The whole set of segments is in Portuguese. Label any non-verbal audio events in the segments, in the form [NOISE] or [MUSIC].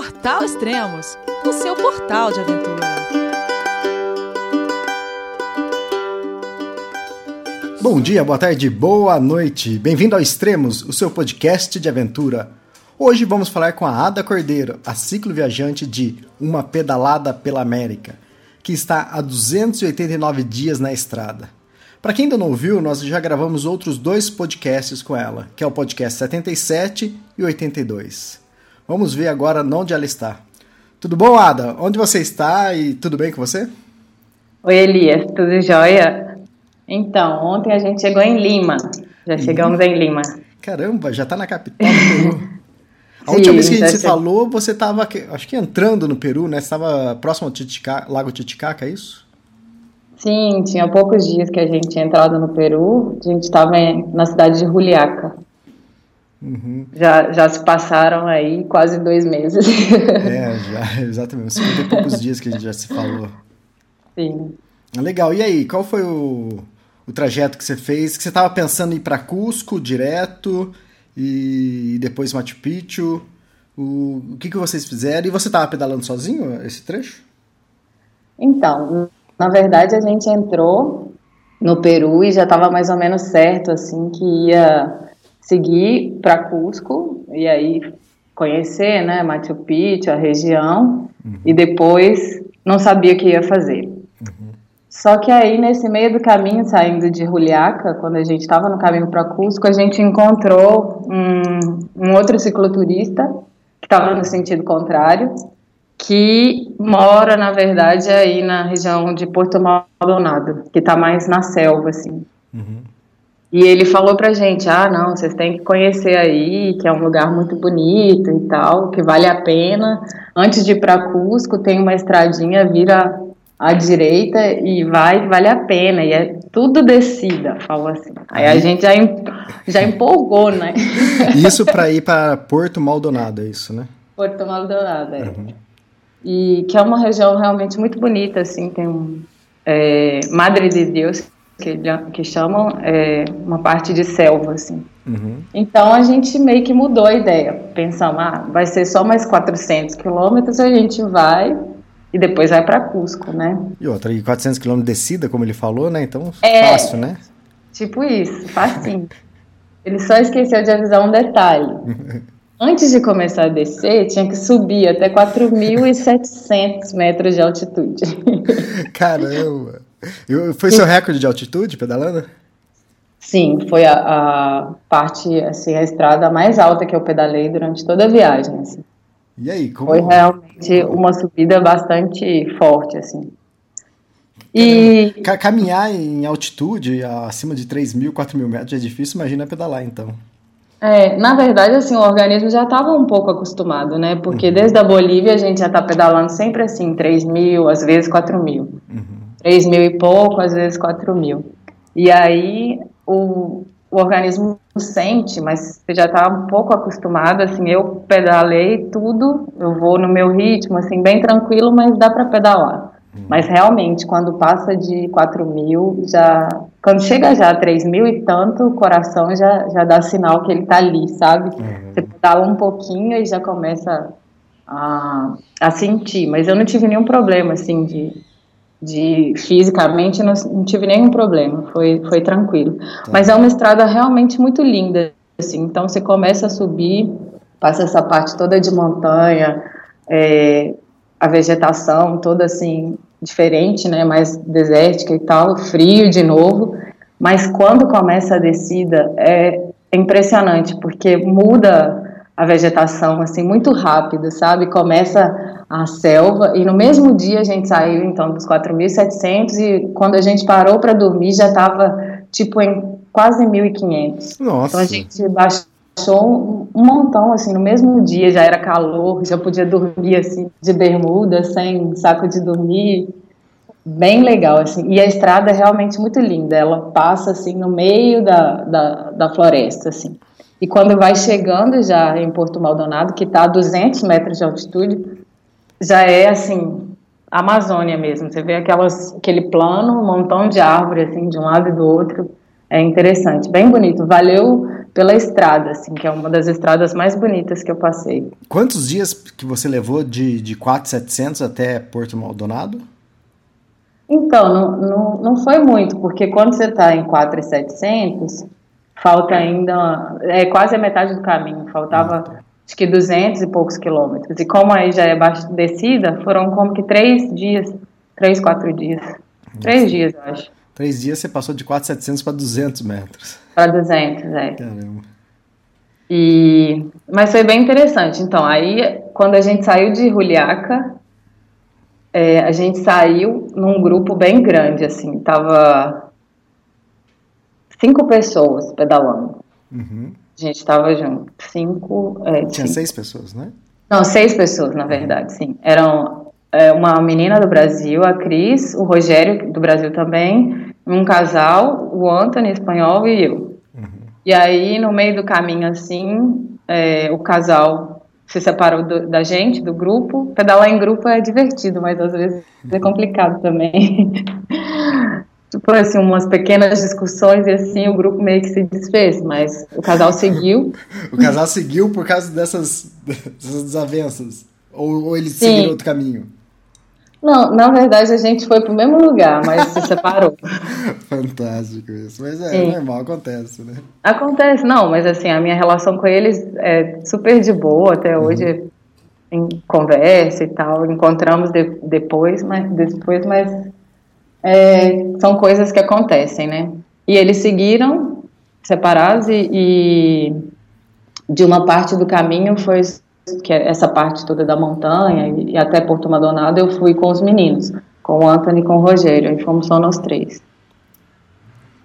Portal Extremos, o seu portal de aventura. Bom dia, boa tarde, boa noite. Bem-vindo ao Extremos, o seu podcast de aventura. Hoje vamos falar com a Ada Cordeiro, a ciclo viajante de Uma Pedalada pela América, que está há 289 dias na estrada. Para quem ainda não ouviu, nós já gravamos outros dois podcasts com ela, que é o podcast 77 e 82. Vamos ver agora onde ela está. Tudo bom, Ada? Onde você está e tudo bem com você? Oi, Elias, tudo jóia? Então, ontem a gente chegou em Lima. Já chegamos em Lima. Caramba, já está na capital do Peru. [LAUGHS] A última vez que a gente se falou, você estava, acho que entrando no Peru, né? Você estava próximo ao Titicaca, Lago Titicaca, é isso? Sim, tinha poucos dias que a gente tinha entrado no Peru. A gente estava na cidade de Juliaca. Uhum. Já, já se passaram aí quase dois meses. É, já, [LAUGHS] exatamente. 50 e poucos dias que a gente já se falou. Sim. Legal. E aí, qual foi o, o trajeto que você fez? Que você estava pensando em ir para Cusco direto e depois Machu Picchu? O, o que, que vocês fizeram? E você estava pedalando sozinho esse trecho? Então, na verdade, a gente entrou no Peru e já estava mais ou menos certo, assim, que ia seguir para Cusco e aí conhecer, né, Machu Picchu, a região, uhum. e depois não sabia o que ia fazer. Uhum. Só que aí, nesse meio do caminho, saindo de Juliaca, quando a gente estava no caminho para Cusco, a gente encontrou um, um outro cicloturista que estava no sentido contrário, que mora, na verdade, aí na região de Porto Maldonado, que está mais na selva, assim. Uhum. E ele falou pra gente, ah, não, vocês têm que conhecer aí, que é um lugar muito bonito e tal, que vale a pena. Antes de ir para Cusco, tem uma estradinha, vira à direita e vai, vale a pena. E é tudo descida, falou assim. Aí a gente já, já empolgou, né? [LAUGHS] Isso para ir para Porto Maldonado, é isso, né? Porto Maldonado, é. Uhum e que é uma região realmente muito bonita, assim, tem um é, Madre de Deus, que, que chamam, é, uma parte de selva, assim. Uhum. Então a gente meio que mudou a ideia, pensamos, ah, vai ser só mais 400 quilômetros, a gente vai e depois vai para Cusco, né? E outra, e 400 quilômetros de descida, como ele falou, né? Então, é, fácil, né? Tipo isso, fácil. [LAUGHS] ele só esqueceu de avisar um detalhe. [LAUGHS] Antes de começar a descer, tinha que subir até 4.700 metros de altitude. [LAUGHS] Caramba! Foi seu recorde de altitude pedalando? Sim, foi a, a, parte, assim, a estrada mais alta que eu pedalei durante toda a viagem. Assim. E aí, como... Foi realmente uma subida bastante forte, assim. E... Caminhar em altitude, acima de 3 mil, 4 mil metros é difícil, imagina pedalar, então. É, na verdade, assim, o organismo já estava um pouco acostumado, né? Porque uhum. desde a Bolívia a gente já está pedalando sempre assim, 3 mil, às vezes 4 mil. Uhum. 3 mil e pouco, às vezes 4 mil. E aí o, o organismo sente, mas você já está um pouco acostumado, assim, eu pedalei tudo, eu vou no meu ritmo, assim, bem tranquilo, mas dá para pedalar. Uhum. Mas realmente, quando passa de 4 mil, já quando chega já a 3 mil e tanto, o coração já, já dá sinal que ele tá ali, sabe? Uhum. Você pedala um pouquinho e já começa a, a sentir. Mas eu não tive nenhum problema, assim, de, de fisicamente, não, não tive nenhum problema. Foi, foi tranquilo. Tá. Mas é uma estrada realmente muito linda, assim. Então você começa a subir, passa essa parte toda de montanha, é, a vegetação toda assim diferente, né, mais desértica e tal, frio de novo, mas quando começa a descida é impressionante, porque muda a vegetação assim muito rápido, sabe? Começa a selva e no mesmo dia a gente saiu então dos 4.700 e quando a gente parou para dormir já estava tipo em quase 1.500. Nossa. Então a gente baixou um, montão, assim, no mesmo dia, já era calor, já podia dormir, assim, de bermuda, sem saco de dormir, bem legal, assim, e a estrada é realmente muito linda, ela passa, assim, no meio da, da, da floresta, assim, e quando vai chegando já em Porto Maldonado, que está a 200 metros de altitude, já é, assim, Amazônia mesmo, você vê aquelas, aquele plano, um montão de árvore, assim, de um lado e do outro, É interessante, bem bonito. Valeu pela estrada, assim, que é uma das estradas mais bonitas que eu passei. Quantos dias que você levou de, de 4,700 até Porto Maldonado? Então, não, não, não foi muito, porque quando você está em 4,700, falta ainda, é quase a metade do caminho, faltava tá. acho que 200 e poucos quilômetros. E como aí já é descida, foram como que três dias, três, quatro dias. Nossa. Três dias, eu acho. Três dias você passou de 4,700 para 200 metros. Para 200, é. Caramba. E, mas foi bem interessante. Então, aí, quando a gente saiu de Juliaca, é, a gente saiu num grupo bem grande, assim, tava cinco pessoas pedalando. Uhum. A gente estava junto. Cinco. É, Tinha cinco. seis pessoas, né? Não, seis pessoas, na verdade, sim. Eram é, uma menina do Brasil, a Cris, o Rogério, do Brasil também, um casal, o Anthony, espanhol, e eu. Uhum. E aí, no meio do caminho, assim, é, o casal se separou do, da gente, do grupo. Pedalar em grupo é divertido, mas às vezes é complicado também. [LAUGHS] tipo assim, umas pequenas discussões e assim o grupo meio que se desfez, mas o casal seguiu. [LAUGHS] o casal seguiu por causa dessas, dessas desavenças? Ou, ou eles Sim. seguiram outro caminho? Não, na verdade a gente foi pro mesmo lugar, mas se separou. [LAUGHS] Fantástico isso. Mas é, Sim. normal, acontece, né? Acontece, não, mas assim, a minha relação com eles é super de boa até uhum. hoje. Em conversa e tal, encontramos de, depois, mas depois, mas é, são coisas que acontecem, né? E eles seguiram separados e, e de uma parte do caminho foi que é essa parte toda da montanha e, e até Porto Madonado, eu fui com os meninos, com o Anthony e com o Rogério, aí fomos só nós três.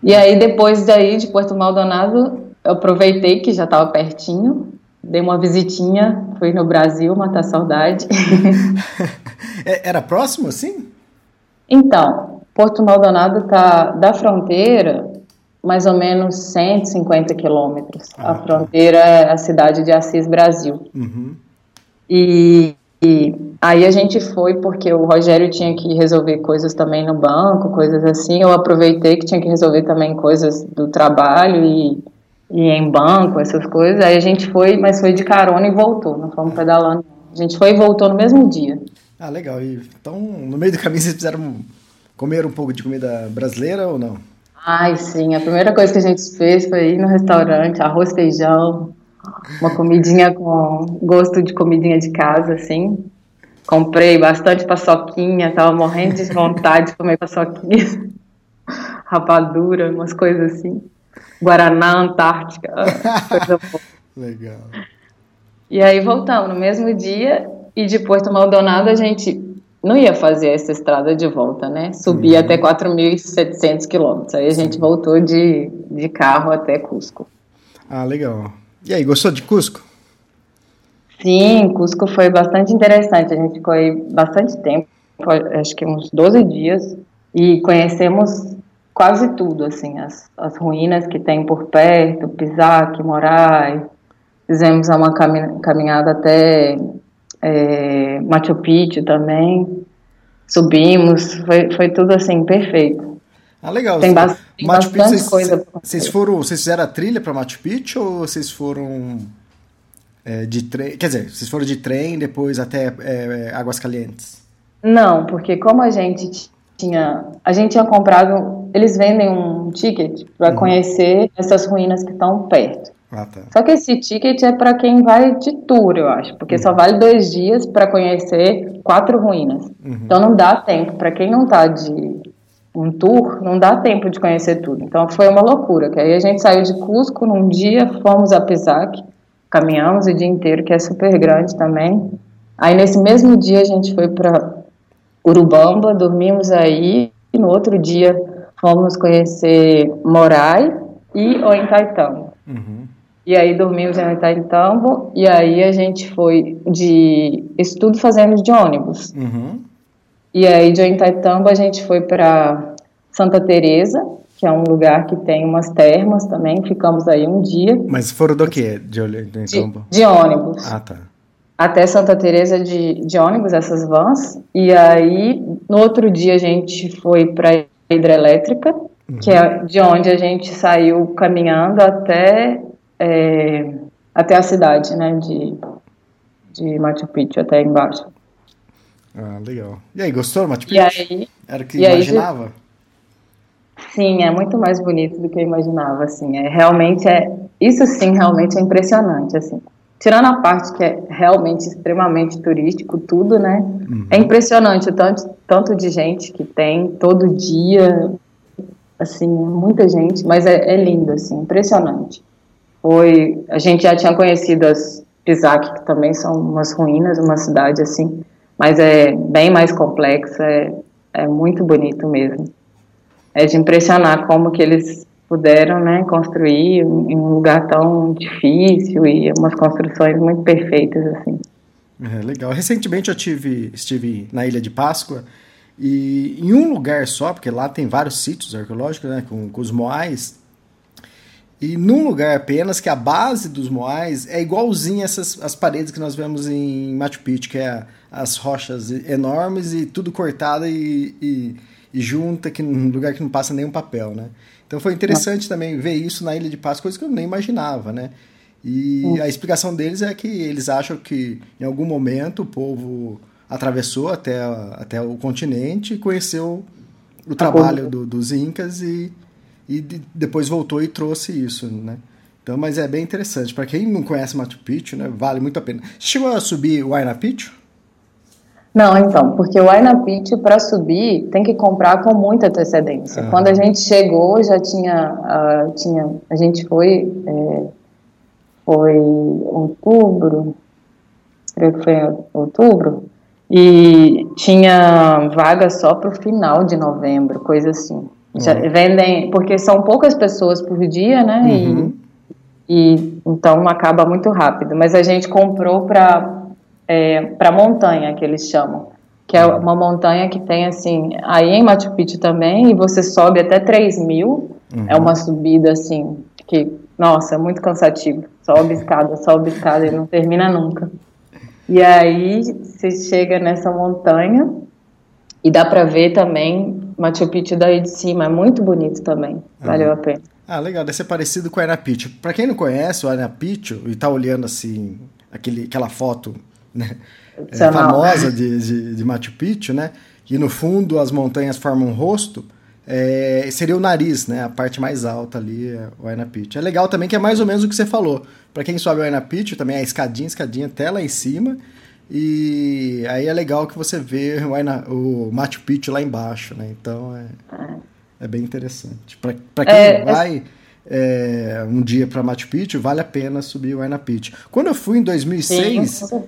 E aí, depois daí, de Porto Maldonado, eu aproveitei que já estava pertinho, dei uma visitinha, fui no Brasil matar saudade. [LAUGHS] É, era próximo, assim? Então, Porto Maldonado tá da fronteira mais ou menos 150 quilômetros. Ah, a tá. fronteira é a cidade de Assis, Brasil. Uhum. E, e, aí a gente foi porque o Rogério tinha que resolver coisas também no banco, coisas assim. Eu aproveitei que tinha que resolver também coisas do trabalho e, e em banco, essas coisas. Aí a gente foi, mas foi de carona e voltou. Não fomos pedalando. A gente foi e voltou no mesmo dia. Ah, legal. E, então, no meio do caminho, vocês fizeram comer um pouco de comida brasileira ou não? Ai, sim. A primeira coisa que a gente fez foi ir no restaurante, arroz, feijão, uma comidinha com gosto de comidinha de casa, assim. Comprei bastante paçoquinha, tava morrendo de vontade de comer paçoquinha. [LAUGHS] Rapadura, umas coisas assim. Guaraná, Antártica, coisa boa. [LAUGHS] Legal. E aí voltamos no mesmo dia e de Porto Maldonado a gente não ia fazer essa estrada de volta, né? Subia uhum. até 4.700 quilômetros. Aí a gente voltou de, de carro até Cusco. Ah, legal. E aí, gostou de Cusco? Sim, Cusco foi bastante interessante. A gente ficou aí bastante tempo, acho que uns 12 dias, e conhecemos quase tudo, assim, as, as ruínas que tem por perto, Pisac, Moraes. Fizemos uma caminhada até é, Machu Picchu também. Subimos, foi, foi tudo assim, perfeito. Ah, legal. Tem, ba tem Machu bastante Picchu, coisa. Vocês foram, vocês fizeram a trilha para Machu Picchu ou vocês foram é, de trem? Quer dizer, vocês foram de trem depois até é, Águas Calientes? Não, porque como a gente tinha, a gente tinha comprado, eles vendem um ticket para uhum. conhecer essas ruínas que estão perto. Ah, tá. Só que esse ticket é para quem vai de tour, eu acho, porque uhum. só vale dois dias para conhecer quatro ruínas. Uhum. Então não dá tempo. Para quem não tá de um tour, não dá tempo de conhecer tudo. Então foi uma loucura. Que aí a gente saiu de Cusco num dia, fomos a Pisac, caminhamos o dia inteiro, que é super grande também. Aí nesse mesmo dia a gente foi para Urubamba, dormimos aí, e no outro dia fomos conhecer Morai e Ointaitão. Uhum. E aí dormimos em Itaitambo, e aí a gente foi de estudo fazendo de ônibus. Uhum. E aí de Itaitambo a gente foi para Santa Teresa, que é um lugar que tem umas termas também, ficamos aí um dia. Mas foram do que de? De, de ônibus. Ah, tá. Até Santa Teresa de, de ônibus, essas vans. E aí, no outro dia a gente foi para hidrelétrica, uhum. que é de onde a gente saiu caminhando até, é, até a cidade, né, de, de Machu Picchu, até embaixo. Ah, legal. E aí, gostou do Machu Picchu? Aí, Era o que imaginava? Aí, sim, é muito mais bonito do que eu imaginava, assim, é, realmente é, isso sim, realmente é impressionante, assim, tirando a parte que é realmente extremamente turístico, tudo, né, uhum. é impressionante o tanto, tanto de gente que tem todo dia, assim, muita gente, mas é, é lindo, assim, impressionante. Foi, a gente já tinha conhecido as Pisac, que também são umas ruínas, uma cidade, assim, mas é bem mais complexa, é, é muito bonito mesmo. É de impressionar como que eles puderam, né, construir em um lugar tão difícil e umas construções muito perfeitas, assim. É, legal. Recentemente eu tive, estive na Ilha de Páscoa e em um lugar só, porque lá tem vários sítios arqueológicos, né, com, com os moais, e num lugar apenas que a base dos moais é igualzinha essas as paredes que nós vemos em Machu Picchu, que é as rochas enormes e tudo cortado e, e, e junta, que num lugar que não passa nenhum papel, né? Então foi interessante também ver isso na Ilha de Páscoa, coisa que eu nem imaginava, né? E a explicação deles é que eles acham que em algum momento o povo atravessou até, até o continente e conheceu o trabalho do, dos incas e, e de, depois voltou e trouxe isso, né? Então, mas é bem interessante. Para quem não conhece Machu Picchu, né, vale muito a pena. Chegou a subir o Huayna Picchu? Não, então, porque o Huayna Picchu, para subir, tem que comprar com muita antecedência. Ah. Quando a gente chegou, já tinha, uh, tinha a gente foi, é, foi outubro, creio que foi outubro, e tinha vaga só para o final de novembro, coisa assim. Já vendem, porque são poucas pessoas por dia, né? Uhum. E, e então acaba muito rápido. Mas a gente comprou para é, para montanha que eles chamam, que é uma montanha que tem assim aí em Machu Picchu também e você sobe até 3 mil. Uhum. É uma subida assim que nossa é muito cansativo. Sobe escada, sobe escada e não termina nunca. E aí você chega nessa montanha e dá para ver também Machu Picchu daí de cima, é muito bonito também, valeu a pena. Ah, legal, deve ser parecido com o Ayana Picchu. Para quem não conhece o Ayana Picchu e tá olhando assim aquele, aquela foto né, é, famosa de, de, de, Machu Picchu, né, e no fundo as montanhas formam um rosto, é, seria o nariz, né, a parte mais alta ali, é o Picchu. É legal também que é mais ou menos o que você falou. Para quem sobe o Picchu, também é escadinha, escadinha até lá em cima, e aí é legal que você vê o, Machu Picchu lá embaixo, né? Então é, é bem interessante. Para quem é, vai é, um dia para Machu Picchu, vale a pena subir o Huayna Picchu. Quando eu fui em 2006, Sim,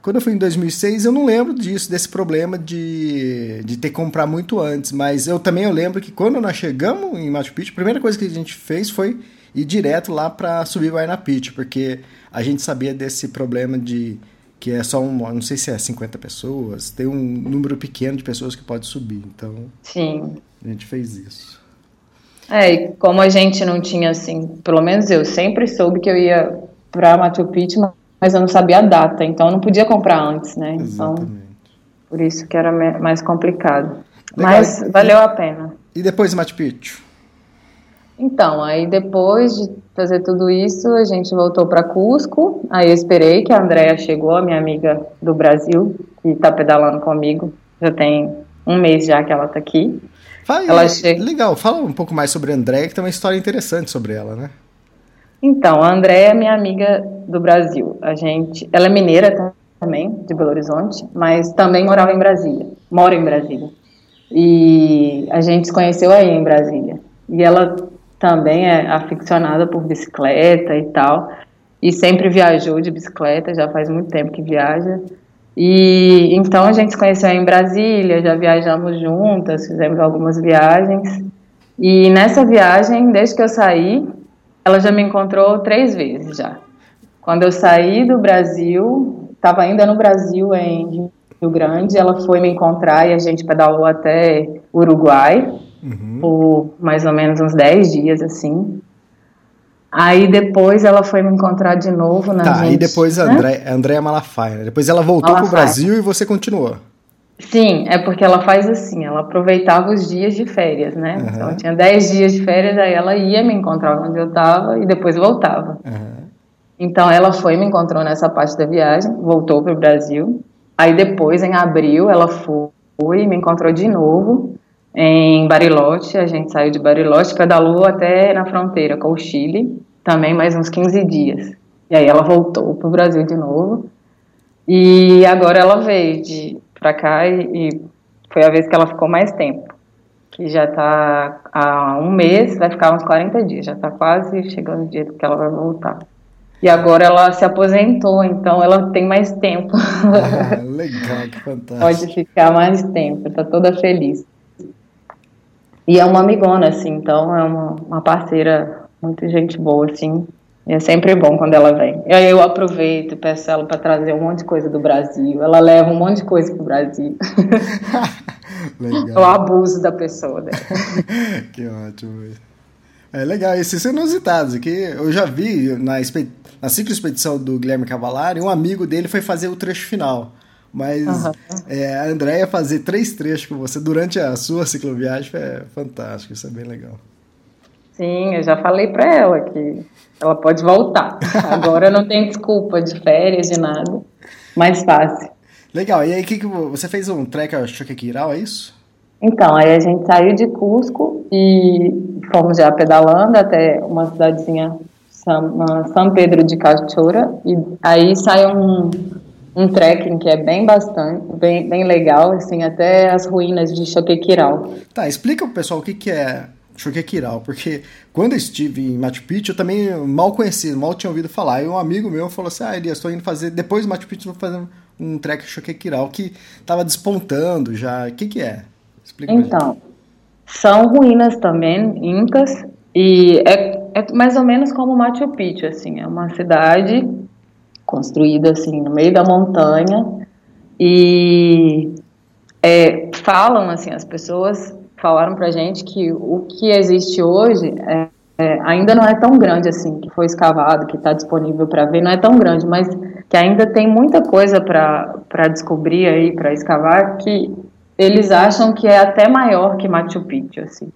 quando eu fui em 2006, eu não lembro disso, desse problema de, de ter que comprar muito antes. Mas eu também eu lembro que quando nós chegamos em Machu Picchu, a primeira coisa que a gente fez foi ir direto lá para subir o Huayna Picchu, porque a gente sabia desse problema de que é só um, não sei se é 50 pessoas, tem um número pequeno de pessoas que pode subir. Então, Sim. a gente fez isso. É, e como a gente não tinha assim, pelo menos eu sempre soube que eu ia para Machu Picchu, mas eu não sabia a data, então eu não podia comprar antes, né? Então, Exatamente. Por isso que era mais complicado. Legal. Mas valeu a pena. E depois de Machu Picchu? Então, aí depois de fazer tudo isso, a gente voltou para Cusco. Aí eu esperei que a Andrea chegou, a minha amiga do Brasil, que está pedalando comigo. Já tem um mês já que ela está aqui. Vai, ela che... Legal, fala um pouco mais sobre a Andrea, que tem uma história interessante sobre ela, né? Então, a Andrea é minha amiga do Brasil. A gente, ela é mineira também, de Belo Horizonte, mas também morava em Brasília. Mora em Brasília. E a gente se conheceu aí em Brasília. E ela também é aficionada por bicicleta e tal, e sempre viajou de bicicleta, já faz muito tempo que viaja. E então a gente se conheceu em Brasília, já viajamos juntas, fizemos algumas viagens. E nessa viagem, desde que eu saí, ela já me encontrou três vezes já. Quando eu saí do Brasil, estava ainda no Brasil em Rio Grande, ela foi me encontrar e a gente pedalou até Uruguai uhum. por mais ou menos uns 10 dias, assim. Aí depois ela foi me encontrar de novo na Tá, gente, aí depois a né? André, Andréa Malafaia, né? Depois ela voltou Malafaia. pro Brasil e você continuou. Sim, é porque ela faz assim, ela aproveitava os dias de férias, né? Uhum. Então tinha 10 dias de férias, aí ela ia me encontrar onde eu estava e depois voltava. Uhum. Então ela foi me encontrou nessa parte da viagem, voltou para o Brasil. Aí depois, em abril, ela foi e me encontrou de novo em Bariloche. A gente saiu de Bariloche, pedalou até na fronteira com o Chile, também mais uns 15 dias. E aí ela voltou para o Brasil de novo. E agora ela veio de para cá e, e, foi a vez que ela ficou mais tempo. Que já está há um mês, vai ficar uns 40 dias, já está quase chegando o dia que ela vai voltar. E agora ela se aposentou, então ela tem mais tempo. Ah, [LAUGHS] legal, que fantástico. Pode ficar mais tempo, está toda feliz. E é uma amigona, assim, então é uma, uma parceira muito gente boa, assim. E é sempre bom quando ela vem. E aí eu aproveito e peço ela para trazer um monte de coisa do Brasil. Ela leva um monte de coisa pro Brasil. [LAUGHS] legal. o abuso da pessoa. Né? [LAUGHS] que ótimo. É legal, esses são inusitados aqui. Eu já vi na, na ciclo expedição do Guilherme Cavalari, um amigo dele foi fazer o trecho final. Mas uhum. é, a Andréia fazer três trechos com você durante a sua cicloviagem é fantástico, isso é bem legal. Sim, eu já falei para ela que ela pode voltar. Agora não tem desculpa de férias, de nada. Mais fácil. Legal, e aí que, que você fez um trek a Choquequirau, é isso? Então, aí a gente saiu de Cusco e fomos já pedalando até uma cidadezinha São Pedro de Cachorra e aí sai um, um trekking que é bem bastante, bem, bem legal, assim, até as ruínas de Choquequirau. Tá, explica pro pessoal o que, que é Choquequirau, porque quando eu estive em Machu Picchu, eu também mal conhecia, mal tinha ouvido falar, e um amigo meu falou assim, ah, Elias, estou indo fazer, depois do Machu Picchu, vou fazer um trek Choquequirau, que estava despontando já, o que que é? Explica então, são ruínas também, incas, e é, é mais ou menos como Machu Picchu, assim, é uma cidade construída assim no meio da montanha. E é, falam assim as pessoas falaram para gente que o que existe hoje é, é, ainda não é tão grande assim que foi escavado que está disponível para ver não é tão grande mas que ainda tem muita coisa para descobrir aí para escavar que eles acham que é até maior que Machu Picchu assim.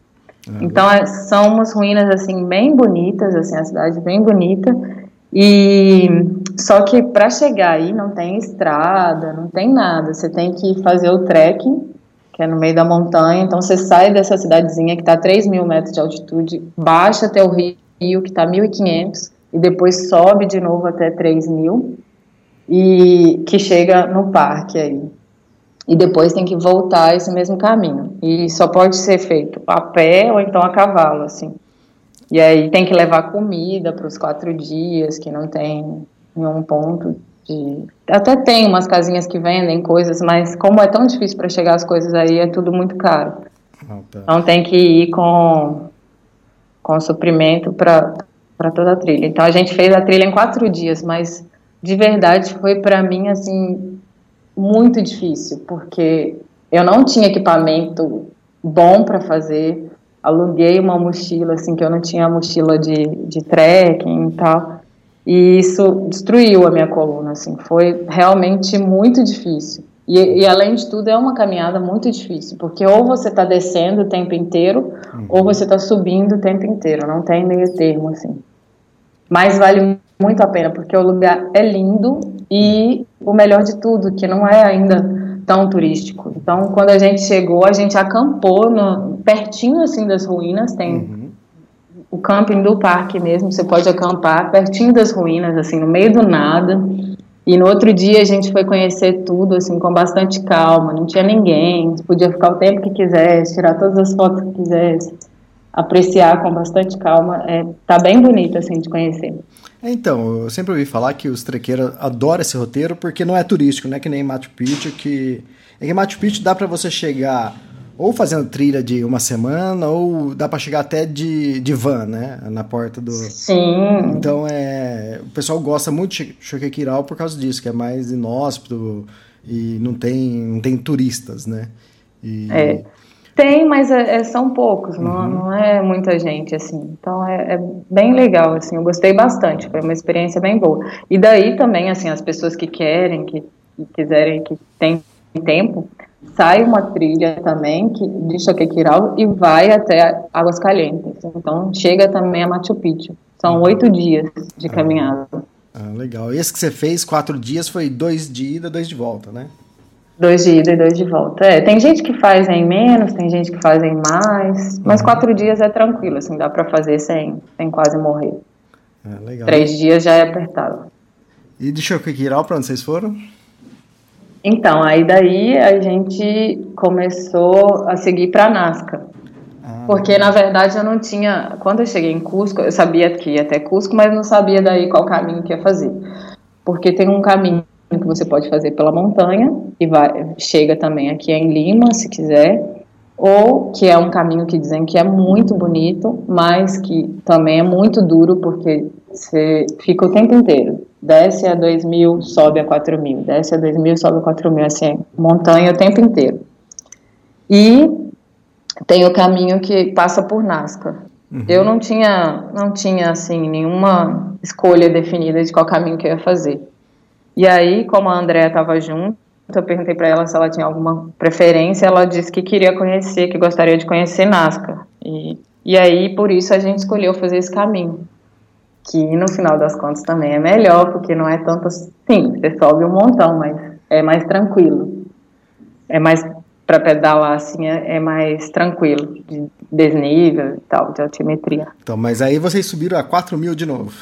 Ah, então é, são umas ruínas assim bem bonitas assim a cidade bem bonita e só que para chegar aí não tem estrada, não tem nada. Você tem que fazer o trekking, que é no meio da montanha. Então você sai dessa cidadezinha que está a 3 mil metros de altitude, baixa até o rio, que está 1.500, e depois sobe de novo até 3 mil, e que chega no parque aí. E depois tem que voltar esse mesmo caminho. E só pode ser feito a pé ou então a cavalo, assim. E aí tem que levar comida para os quatro dias, que não tem nenhum ponto de. Até tem umas casinhas que vendem coisas, mas como é tão difícil para chegar as coisas aí, é tudo muito caro. Ah, tá. Então tem que ir com, com suprimento para toda a trilha. Então a gente fez a trilha em quatro dias, mas de verdade foi para mim assim muito difícil, porque eu não tinha equipamento bom para fazer aluguei uma mochila, assim, que eu não tinha mochila de, de trekking e tal. E isso destruiu a minha coluna, assim, foi realmente muito difícil. E, e além de tudo, é uma caminhada muito difícil, porque ou você está descendo o tempo inteiro, uhum. ou você está subindo o tempo inteiro, não tem meio termo, assim. Mas vale muito a pena, porque o lugar é lindo e o melhor de tudo, que não é ainda tão turístico. Então, quando a gente chegou, a gente acampou no, pertinho assim das ruínas, tem uhum. o camping do parque mesmo, você pode acampar pertinho das ruínas, assim, no meio do nada. E no outro dia a gente foi conhecer tudo assim com bastante calma, não tinha ninguém, podia ficar o tempo que quisesse, tirar todas as fotos que quisesse, apreciar com bastante calma. É, tá bem bonito assim de conhecer. Então, eu sempre ouvi falar que os trequeiros adoram esse roteiro porque não é turístico, não é que nem Machu Picchu, que... É que Machu Picchu dá para você chegar ou fazendo trilha de uma semana, ou dá para chegar até de, de van, né? Na porta do... Sim. Então, é... O pessoal gosta muito de Choquequirau por causa disso, que é mais inóspito e não tem, não tem turistas, né? E... É. Tem, mas é, é, são poucos, uhum. não, não é muita gente, assim. Então é, é, bem legal, assim, eu gostei bastante, foi uma experiência bem boa. E daí também, assim, as pessoas que querem, que, que quiserem, que têm tempo, sai uma trilha também que, de Choquequirau e vai até Águas Calientes. Então chega também a Machu Picchu. São uhum. oito dias de ah. caminhada. Ah, legal. Esse que você fez, quatro dias, foi dois de ida, dois de volta, né? Dois de ida e dois de volta. É, tem gente que faz em menos, tem gente que faz em mais, mas uhum. quatro dias é tranquilo, assim, dá para fazer sem, sem quase morrer. É, legal. Três dias já é apertado. E de Choquequirau, para onde vocês foram? Então, aí daí a gente começou a seguir para Nazca. Ah. Porque, na verdade, eu não tinha. Quando eu cheguei em Cusco, eu sabia que ia até Cusco, mas não sabia daí qual caminho que ia fazer. Porque tem um caminho que você pode fazer pela montanha, e vai, chega também aqui em Lima, se quiser, ou que é um caminho que dizem que é muito bonito, mas que também é muito duro, porque você fica o tempo inteiro desce a 2 mil, sobe a 4 mil, desce a 2 mil, sobe a 4 mil, assim, montanha o tempo inteiro. E tem o caminho que passa por Nazca. Uhum. Eu não tinha, não tinha, assim, nenhuma escolha definida de qual caminho que eu ia fazer. E aí, como a Andrea estava junto, eu perguntei para ela se ela tinha alguma preferência, ela disse que queria conhecer, que gostaria de conhecer Nazca. E, e aí, por isso, a gente escolheu fazer esse caminho que no final das contas também é melhor, porque não é tanto assim, você sobe um montão, mas é mais tranquilo. É mais para pedalar assim, é, é, mais tranquilo, de desnível e tal, de altimetria. Então, mas aí vocês subiram a 4 mil de novo.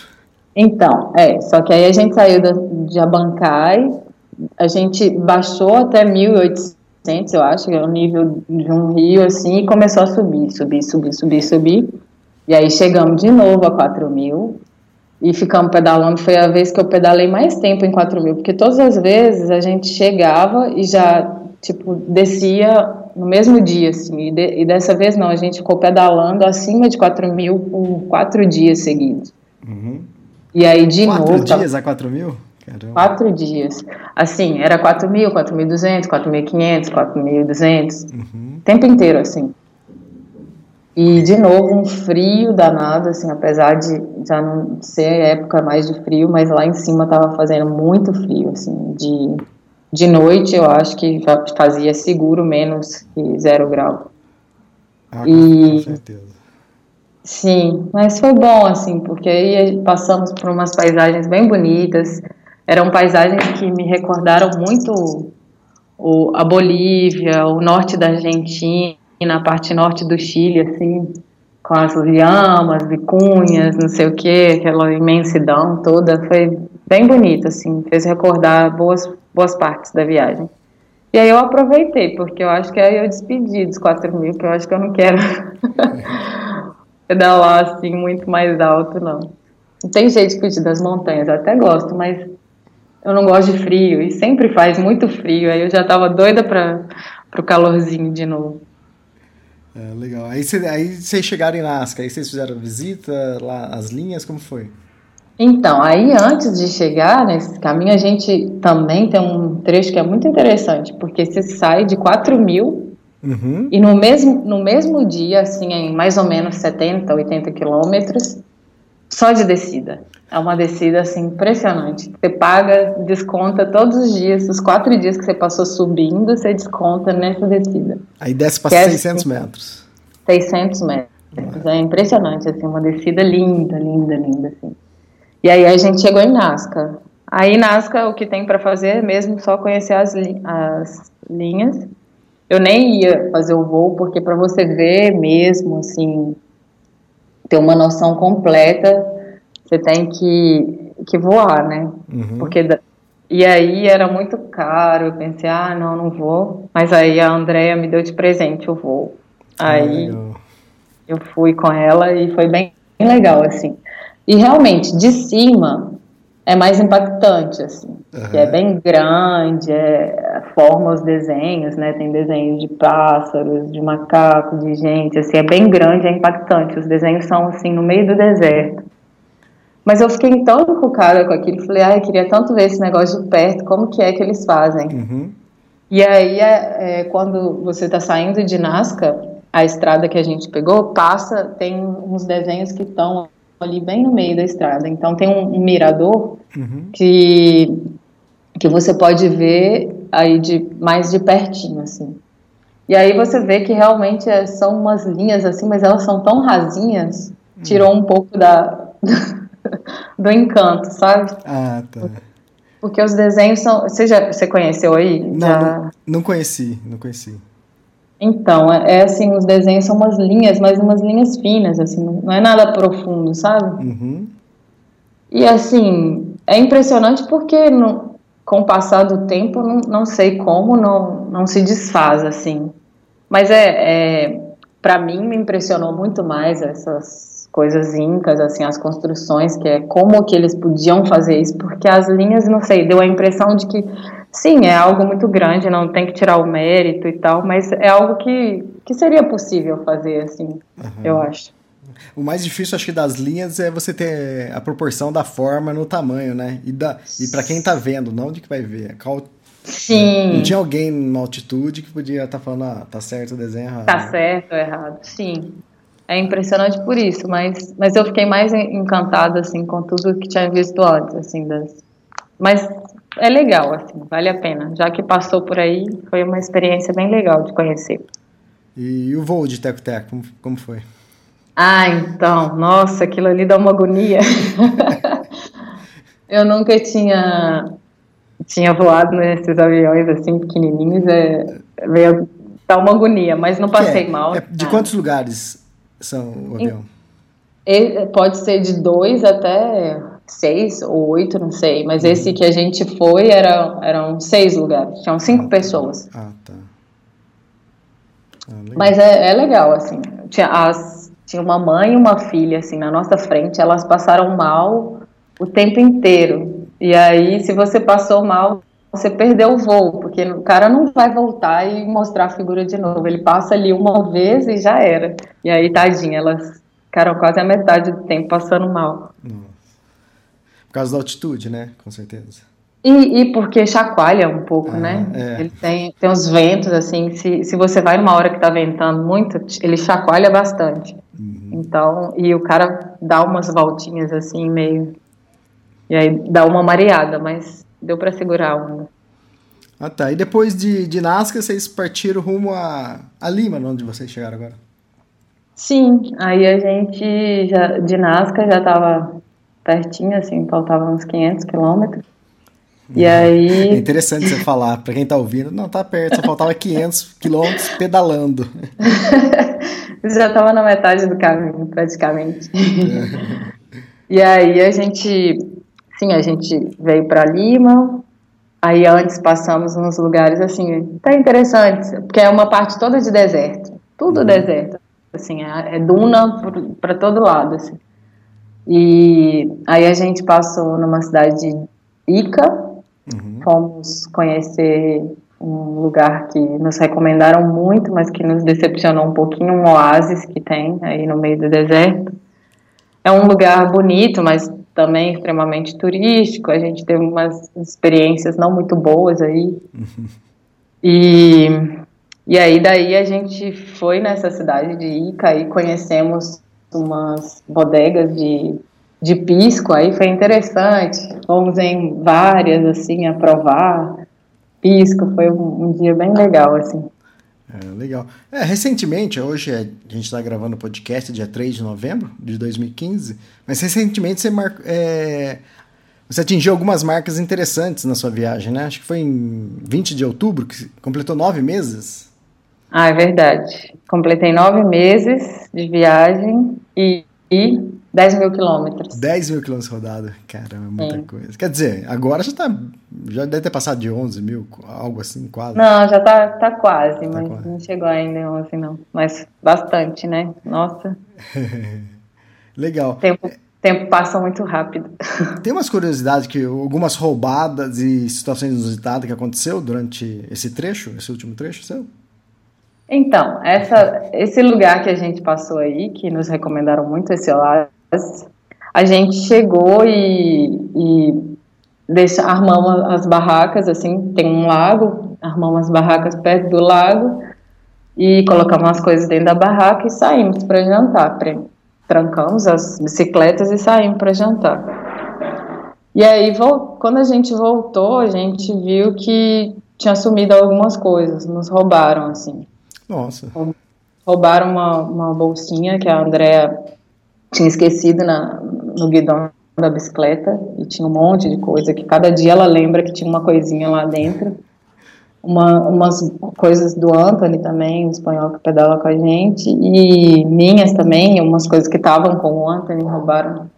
Então, é, só que aí a gente saiu de Abancai, a gente baixou até 1.800, eu acho, que é o nível de um rio, assim, e começou a subir, subir, subir, subir, subir. E aí chegamos de novo a 4 mil, e ficamos pedalando. Foi a vez que eu pedalei mais tempo em 4 mil, porque todas as vezes a gente chegava e já, tipo, descia no mesmo dia, assim, e, de, e dessa vez não, a gente ficou pedalando acima de 4 mil por quatro dias seguidos. Uhum. E aí, de quatro novo. Quatro dias a 4 mil? Caramba. Quatro dias. Assim, era 4 mil, 4.200, 4.500, 4.200. Uhum. Tempo inteiro, assim. E, de novo, um frio danado, assim, apesar de já não ser época mais de frio, mas lá em cima estava fazendo muito frio, assim, de, de noite eu acho que já fazia seguro menos que zero grau. Ah, e, com certeza. Sim, mas foi bom, assim, porque aí passamos por umas paisagens bem bonitas, eram paisagens que me recordaram muito o, a Bolívia, o norte da Argentina, na parte norte do Chile, assim, com as lhamas, vicunhas, não sei o que, aquela imensidão toda, foi bem bonito, assim, fez recordar boas, boas partes da viagem. E aí eu aproveitei, porque eu acho que aí eu despedi dos 4 mil, que eu acho que eu não quero [LAUGHS] pedalar assim muito mais alto, não. Não tem jeito de fugir das montanhas, eu até gosto, mas eu não gosto de frio, e sempre faz muito frio, aí eu já tava doida para o calorzinho de novo. É, legal. Aí, cê, aí vocês chegaram em Nasca, aí vocês fizeram visita lá, as linhas, como foi? Então, aí antes de chegar nesse caminho, a gente também tem um trecho que é muito interessante, porque você sai de 4 mil uhum. e no mesmo, no mesmo dia, assim, em mais ou menos 70, 80 quilômetros, só de descida. É uma descida assim impressionante. Você paga, desconta todos os dias, os quatro dias que você passou subindo, você desconta nessa descida. Aí desce para 600 é, metros. 600 metros. É impressionante, assim, uma descida linda, linda, linda, assim. E aí a gente chegou em Nazca. Aí Nazca, o que tem para fazer é mesmo só conhecer as, li as linhas. Eu nem ia fazer o voo, porque para você ver mesmo, assim, ter uma noção completa, você tem que, que voar, né? Uhum. Porque e aí era muito caro, eu pensei, ah, não, não vou. Mas aí a Andrea me deu de presente o voo. Aí ah, eu fui com ela e foi bem legal, assim. E realmente, de cima é mais impactante, assim. Uhum. é bem grande, é, forma os desenhos, né? Tem desenhos de pássaros, de macaco, de gente, assim, é bem grande, é impactante. Os desenhos são, assim, no meio do deserto. Mas eu fiquei tão encucada com aquilo, falei, ah, eu queria tanto ver esse negócio de perto, como que é que eles fazem. Uhum. E aí, é, é, quando você está saindo de Nazca, a estrada que a gente pegou, passa, tem uns desenhos que estão ali bem no meio da estrada. Então tem um, um mirador uhum. que, que você pode ver aí de mais de pertinho, assim. E aí você vê que realmente é, são umas linhas assim, mas elas são tão rasinhas, tirou um pouco da [LAUGHS] do encanto, sabe? Ah, tá. Porque os desenhos são. Você já você conheceu aí? Não, já... não, não, conheci, não conheci. Então, é, é, assim, os desenhos são umas linhas, mas umas linhas finas, assim, não é nada profundo, sabe? Uhum. E assim, é impressionante porque no, com o passar do tempo, não, não sei como, não, não se desfaz, assim. Mas é, é para mim me impressionou muito mais essas coisas incas, assim, as construções, que é como que eles podiam fazer isso, porque as linhas, não sei, deu a impressão de que, sim, é algo muito grande, não tem que tirar o mérito e tal, mas é algo que, que seria possível fazer, assim, uhum. eu acho. O mais difícil, acho que, das linhas é você ter a proporção da forma no tamanho, né? E, da, e para quem tá vendo, não de que vai ver. Qual, Sim. Não tinha alguém na altitude que podia estar tá falando, ah, tá certo o desenho errado. Tá certo ou errado, sim é impressionante por isso, mas, mas eu fiquei mais encantada, assim, com tudo que tinha visto antes, assim, das... Mas é legal, assim, vale a pena. Já que passou por aí, foi uma experiência bem legal de conhecer. E o voo de Teco Teco, como, como foi? Ah, então, nossa, aquilo ali dá uma agonia. [LAUGHS] eu nunca tinha tinha voado nesses aviões assim pequenininhos, é, veio dar uma agonia, mas não passei é, mal. É, de quantos lugares são o avião? Pode ser de dois até seis ou oito, não sei. Mas uhum. esse que a gente foi era, eram seis lugares. Tinham cinco ah, tá. pessoas. Ah, tá. Ah, mas é, é, legal, assim. Tinha, as, tinha uma mãe e uma filha, assim, na nossa frente. Elas passaram mal o tempo inteiro. E aí, se você passou mal, você perdeu o voo, porque o cara não vai voltar e mostrar a figura de novo. Ele passa ali uma vez e já era. E aí, tadinha, elas ficaram quase a metade do tempo passando mal. Nossa. Por causa da altitude, né? Com certeza. E, e porque chacoalha um pouco, ah, né? É. Ele tem, tem uns ventos, assim, se, se você vai numa hora que tá ventando muito, ele chacoalha bastante. Uhum. Então, e o cara dá umas voltinhas, assim, meio... E aí dá uma mareada, mas deu para segurar a onda. Ah tá, e depois de, de Nazca vocês partiram rumo a, a Lima, onde vocês chegaram agora? Sim, aí a gente já, de Nazca já estava pertinho, assim, faltava uns 500 quilômetros. E uhum. aí... É interessante você falar, para quem tá ouvindo, não, tá perto, só faltava 500 quilômetros pedalando. [LAUGHS] já estava na metade do caminho, praticamente. e aí a gente Sim, a gente veio para Lima, aí antes passamos nos lugares assim, tá interessante, porque é uma parte toda de deserto, tudo uhum. deserto, assim, é, é duna para todo lado, assim. E aí a gente passou numa cidade de Ica, uhum. fomos conhecer um lugar que nos recomendaram muito, mas que nos decepcionou um pouquinho, um oásis que tem aí no meio do deserto. É um lugar bonito, mas também extremamente turístico, a gente teve umas experiências não muito boas aí. Uhum. E, e aí daí a gente foi nessa cidade de Ica e conhecemos umas bodegas de, de pisco, aí foi interessante. Fomos em várias, assim, a provar pisco, foi um, um dia bem legal, assim. É, legal. É, recentemente, hoje é, a gente está gravando o podcast dia 3 de novembro de 2015, mas recentemente você, mar, é, você atingiu algumas marcas interessantes na sua viagem, né? Acho que foi em 20 de outubro, que completou nove meses. Ah, é verdade. Completei nove meses de viagem e, e 10 mil quilômetros. 10 mil quilômetros rodados, caramba, é muita Sim. coisa. Quer dizer, agora já tá. Já deve ter passado de 11 mil, algo assim, quase. Não, já tá, tá quase, tá mas quase. não chegou ainda em 11, não. Mas bastante, né? Nossa. [LAUGHS] Legal. Tempo, tempo passa muito rápido. [LAUGHS] Tem umas curiosidades que algumas roubadas e situações inusitadas que aconteceu durante esse trecho, esse último trecho seu? Então, essa, esse lugar que a gente passou aí, que nos recomendaram muito, esse oásis, a gente chegou e, e deixa, armamos as barracas, assim, tem um lago, armamos as barracas perto do lago e colocamos as coisas dentro da barraca e saímos para jantar. Trancamos as bicicletas e saímos para jantar. E aí, quando a gente voltou, a gente viu que tinha sumido algumas coisas, nos roubaram, assim. Nossa. Roubaram uma, uma bolsinha que a Andrea tinha esquecido na, no guidão da bicicleta e tinha um monte de coisa que cada dia ela lembra que tinha uma coisinha lá dentro. Uma, umas coisas do Anthony também, o espanhol que pedala com a gente, e minhas também, umas coisas que estavam com o Anthony, roubaram.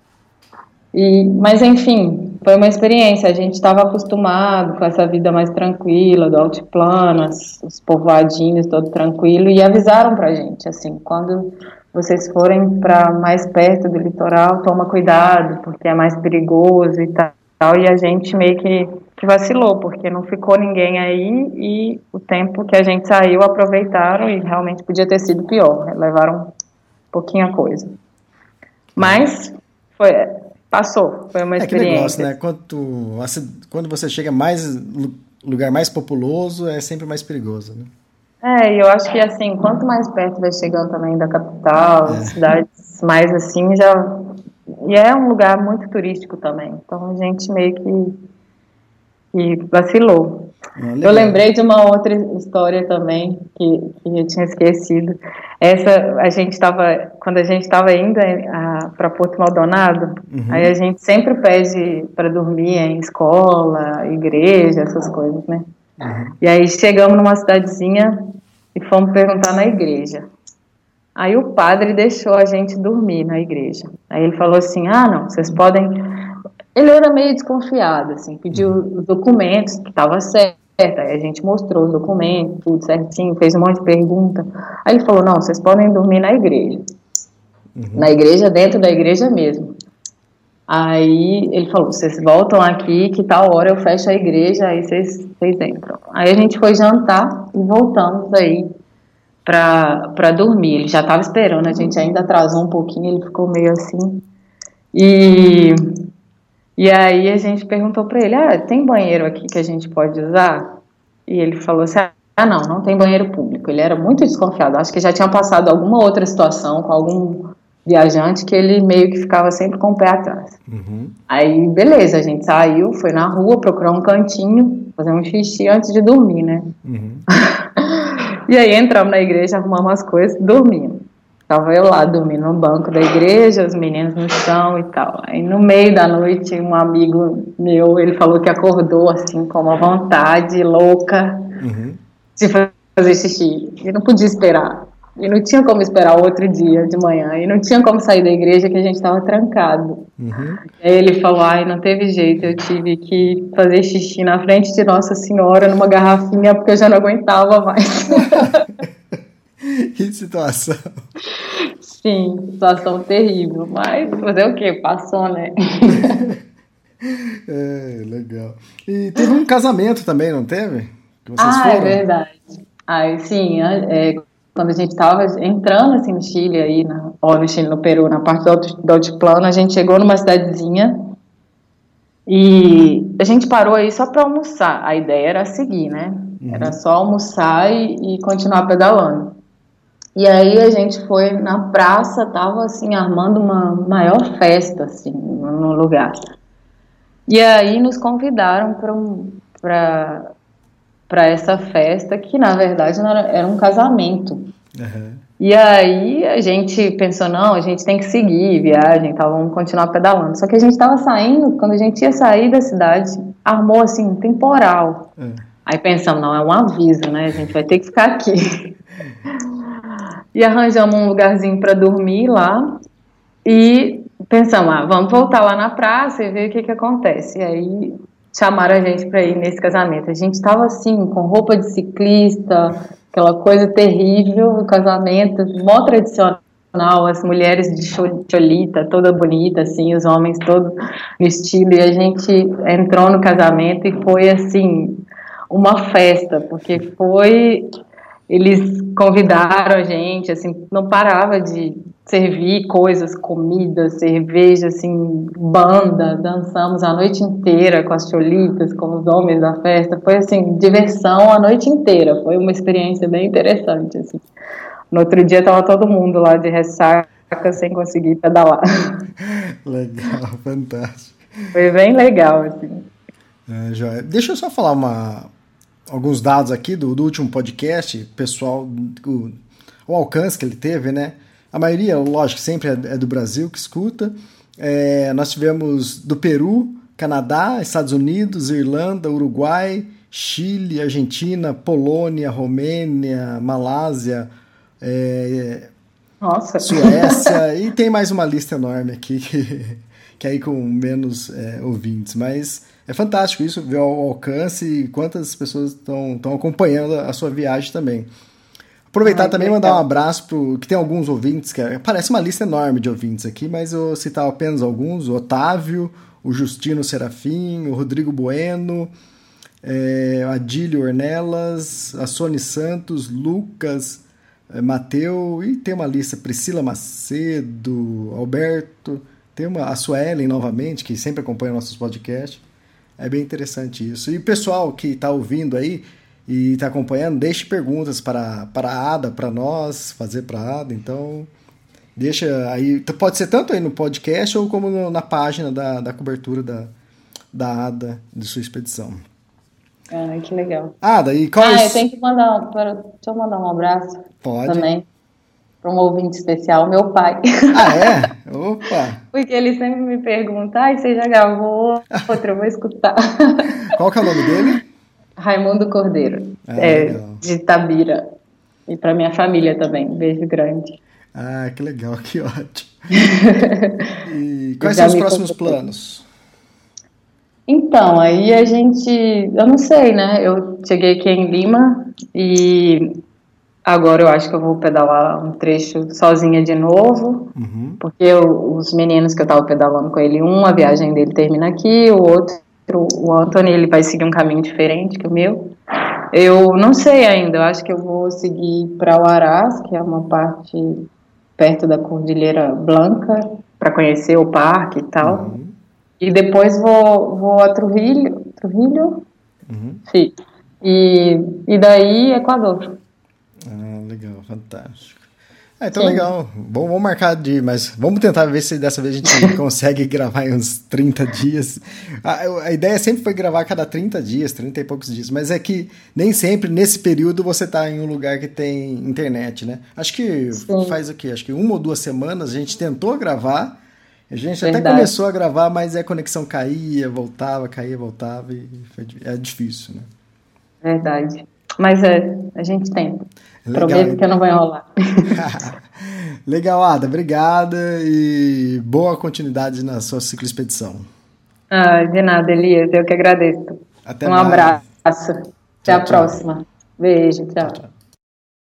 E, mas enfim, foi uma experiência. A gente estava acostumado com essa vida mais tranquila, do altiplano, os povoadinhos todo tranquilo, e avisaram pra gente, assim, quando vocês forem para mais perto do litoral, toma cuidado, porque é mais perigoso e tal. E a gente meio que, que vacilou, porque não ficou ninguém aí e o tempo que a gente saiu aproveitaram e realmente podia ter sido pior, né? levaram pouquinha coisa. Mas foi, passou, foi uma experiência. É que negócio, né? Quando, quando você chega mais lugar mais populoso, é sempre mais perigoso, né? É, eu acho que assim, quanto mais perto vai chegando também da capital, é. cidades mais assim, já. E é um lugar muito turístico também. Então a gente meio que, vacilou. eu lembrei de uma outra história também que, que eu tinha esquecido. Essa a gente estava quando a gente estava indo para Porto Maldonado, uhum. aí a gente sempre pede para dormir em escola, igreja, essas coisas, né? Uhum. E aí chegamos numa cidadezinha e fomos perguntar na igreja. Aí o padre deixou a gente dormir na igreja. Aí ele falou assim: ah, não, vocês podem. Ele era meio desconfiado, assim, pediu uhum. os documentos, que estava certo. Aí a gente mostrou os documentos, tudo certinho, fez um monte de pergunta. Aí ele falou: não, vocês podem dormir na igreja. Uhum. Na igreja, dentro da igreja mesmo. Aí ele falou: vocês voltam aqui, que tal hora eu fecho a igreja, aí vocês, entram. Aí a gente foi jantar e voltamos aí para dormir. Ele já estava esperando, a gente ainda atrasou um pouquinho, ele ficou meio assim. E, e aí a gente perguntou para ele: ah, tem banheiro aqui que a gente pode usar? E ele falou assim: ah, não, não tem banheiro público. Ele era muito desconfiado, acho que já tinha passado alguma outra situação com algum viajante que ele meio que ficava sempre com o pé atrás. Uhum. Aí, beleza, a gente saiu, foi na rua procurar um cantinho, fazer um xixi antes de dormir, né? Uhum. [LAUGHS] e aí entramos na igreja, arrumamos as coisas, dormimos. Tava eu lá dormindo no banco da igreja, os meninos no chão e tal. Aí no meio da noite, um amigo meu, ele falou que acordou assim, com uma vontade louca uhum. de fazer xixi. Ele não podia esperar. E não tinha como esperar outro dia de manhã. E não tinha como sair da igreja que a gente estava trancado. Uhum. Aí ele falou: ai, não teve jeito. Eu tive que fazer xixi na frente de Nossa Senhora numa garrafinha porque eu já não aguentava mais. [LAUGHS] que situação. Sim, situação terrível. Mas fazer o quê? Passou, né? [LAUGHS] é, legal. E teve um casamento também, não teve? ah, é foram? é verdade. Ai, sim, é, quando a gente estava entrando assim no Chile aí, na, ou no Chile, no Peru, na parte do, do altiplano, a gente chegou numa cidadezinha e a gente parou aí só para almoçar. A ideia era seguir, né? Uhum. Era só almoçar e, e, continuar pedalando. E aí a gente foi na praça, tava assim armando uma maior festa assim no lugar. E aí nos convidaram para um, para para essa festa, que na verdade era, era um casamento. Uhum. E aí a gente pensou, não, a gente tem que seguir viagem, então vamos continuar pedalando. Só que a gente estava saindo, quando a gente ia sair da cidade, armou assim um temporal. Uhum. Aí pensamos, não, é um aviso, né? A gente vai ter que ficar aqui. e arranjamos um lugarzinho para dormir lá. E pensamos, ah, vamos voltar lá na praça e ver o que, que acontece. E aí chamaram a gente para ir nesse casamento. A gente estava assim, com roupa de ciclista, aquela coisa terrível, o casamento, mó tradicional, as mulheres de cholita, toda bonita, assim, os homens todos no estilo, e a gente entrou no casamento e foi assim, uma festa, porque foi eles convidaram a gente, assim, não parava de servir coisas, comida, cerveja, assim, banda, dançamos a noite inteira com as cholitas, com os homens da festa, foi assim, diversão a noite inteira, foi uma experiência bem interessante, assim. No outro dia tava todo mundo lá de ressaca sem conseguir pedalar. [LAUGHS] Legal, fantástico. Foi bem legal, assim. É, Deixa eu só falar uma, alguns dados aqui do, do último podcast, pessoal, o, o, alcance que ele teve, né? A maioria, lógico, sempre é, é do Brasil que escuta. É, nós tivemos do Peru, Canadá, Estados Unidos, Irlanda, Uruguai, Chile, Argentina, Polônia, Romênia, Malásia, é, Suécia, [LAUGHS] e tem mais uma lista enorme aqui que, que aí com menos é, ouvintes, mas é fantástico isso, ver o alcance e quantas pessoas estão acompanhando a sua viagem também. Aproveitar Ai, também e mandar um abraço pro que tem alguns ouvintes, que é, parece uma lista enorme de ouvintes aqui, mas eu citar apenas alguns, o Otávio, o Justino Serafim, o Rodrigo Bueno, é, Adílio Ornelas, a Sony Santos, Lucas, é, Mateu, e tem uma lista, Priscila Macedo, Alberto, tem uma, a Suelen novamente, que sempre acompanha nossos podcasts. É bem interessante isso. E o pessoal que está ouvindo aí e está acompanhando, deixe perguntas para, para a Ada, para nós, fazer para a Ada. Então, deixa aí. Pode ser tanto aí no podcast ou como no, na página da, da cobertura da, da Ada de sua expedição. Ah, que legal. Ada, e qual Ah, é... eu tenho que mandar. Para, deixa eu mandar um abraço. Pode. Também para um ouvinte especial, meu pai. Ah, é? [LAUGHS] Opa! Porque ele sempre me pergunta, ai, você já gravou [LAUGHS] outra, eu vou escutar. Qual que é o nome dele? Raimundo Cordeiro, ah, é, de Tabira. E para minha família também, um beijo grande. Ah, que legal, que ótimo. [LAUGHS] e quais são os próximos planos? Então, aí a gente, eu não sei, né? Eu cheguei aqui em Lima e Agora eu acho que eu vou pedalar um trecho sozinha de novo, uhum. porque eu, os meninos que eu estava pedalando com ele, um, a viagem dele termina aqui, o outro, o Anthony, ele vai seguir um caminho diferente que o meu. Eu não sei ainda, eu acho que eu vou seguir para o Arás, que é uma parte perto da Cordilheira Blanca, para conhecer o parque e tal. Uhum. E depois vou, vou a Trujillo, Trujillo? Uhum. Sim. E, e daí Equador. Ah, legal, fantástico. Ah, então Sim. legal. Bom, vamos marcar de, mas vamos tentar ver se dessa vez a gente [LAUGHS] consegue gravar em uns 30 dias. A, a, ideia sempre foi gravar a cada 30 dias, 30 e poucos dias, mas é que nem sempre nesse período você está em um lugar que tem internet, né? Acho que Sim. faz o quê? Acho que uma ou duas semanas a gente tentou gravar, a gente Verdade. até começou a gravar, mas a conexão caía, voltava, caía, voltava e foi, é difícil, né? Verdade. Mas é, a gente tenta. Legal. Prometo que não vai rolar. [LAUGHS] Legal, Ada. Obrigada e boa continuidade na sua cicloexpedição. Ah, de nada, Elias. Eu que agradeço. Até um mais. abraço. Até tchau, a tchau. próxima. Beijo, tchau. tchau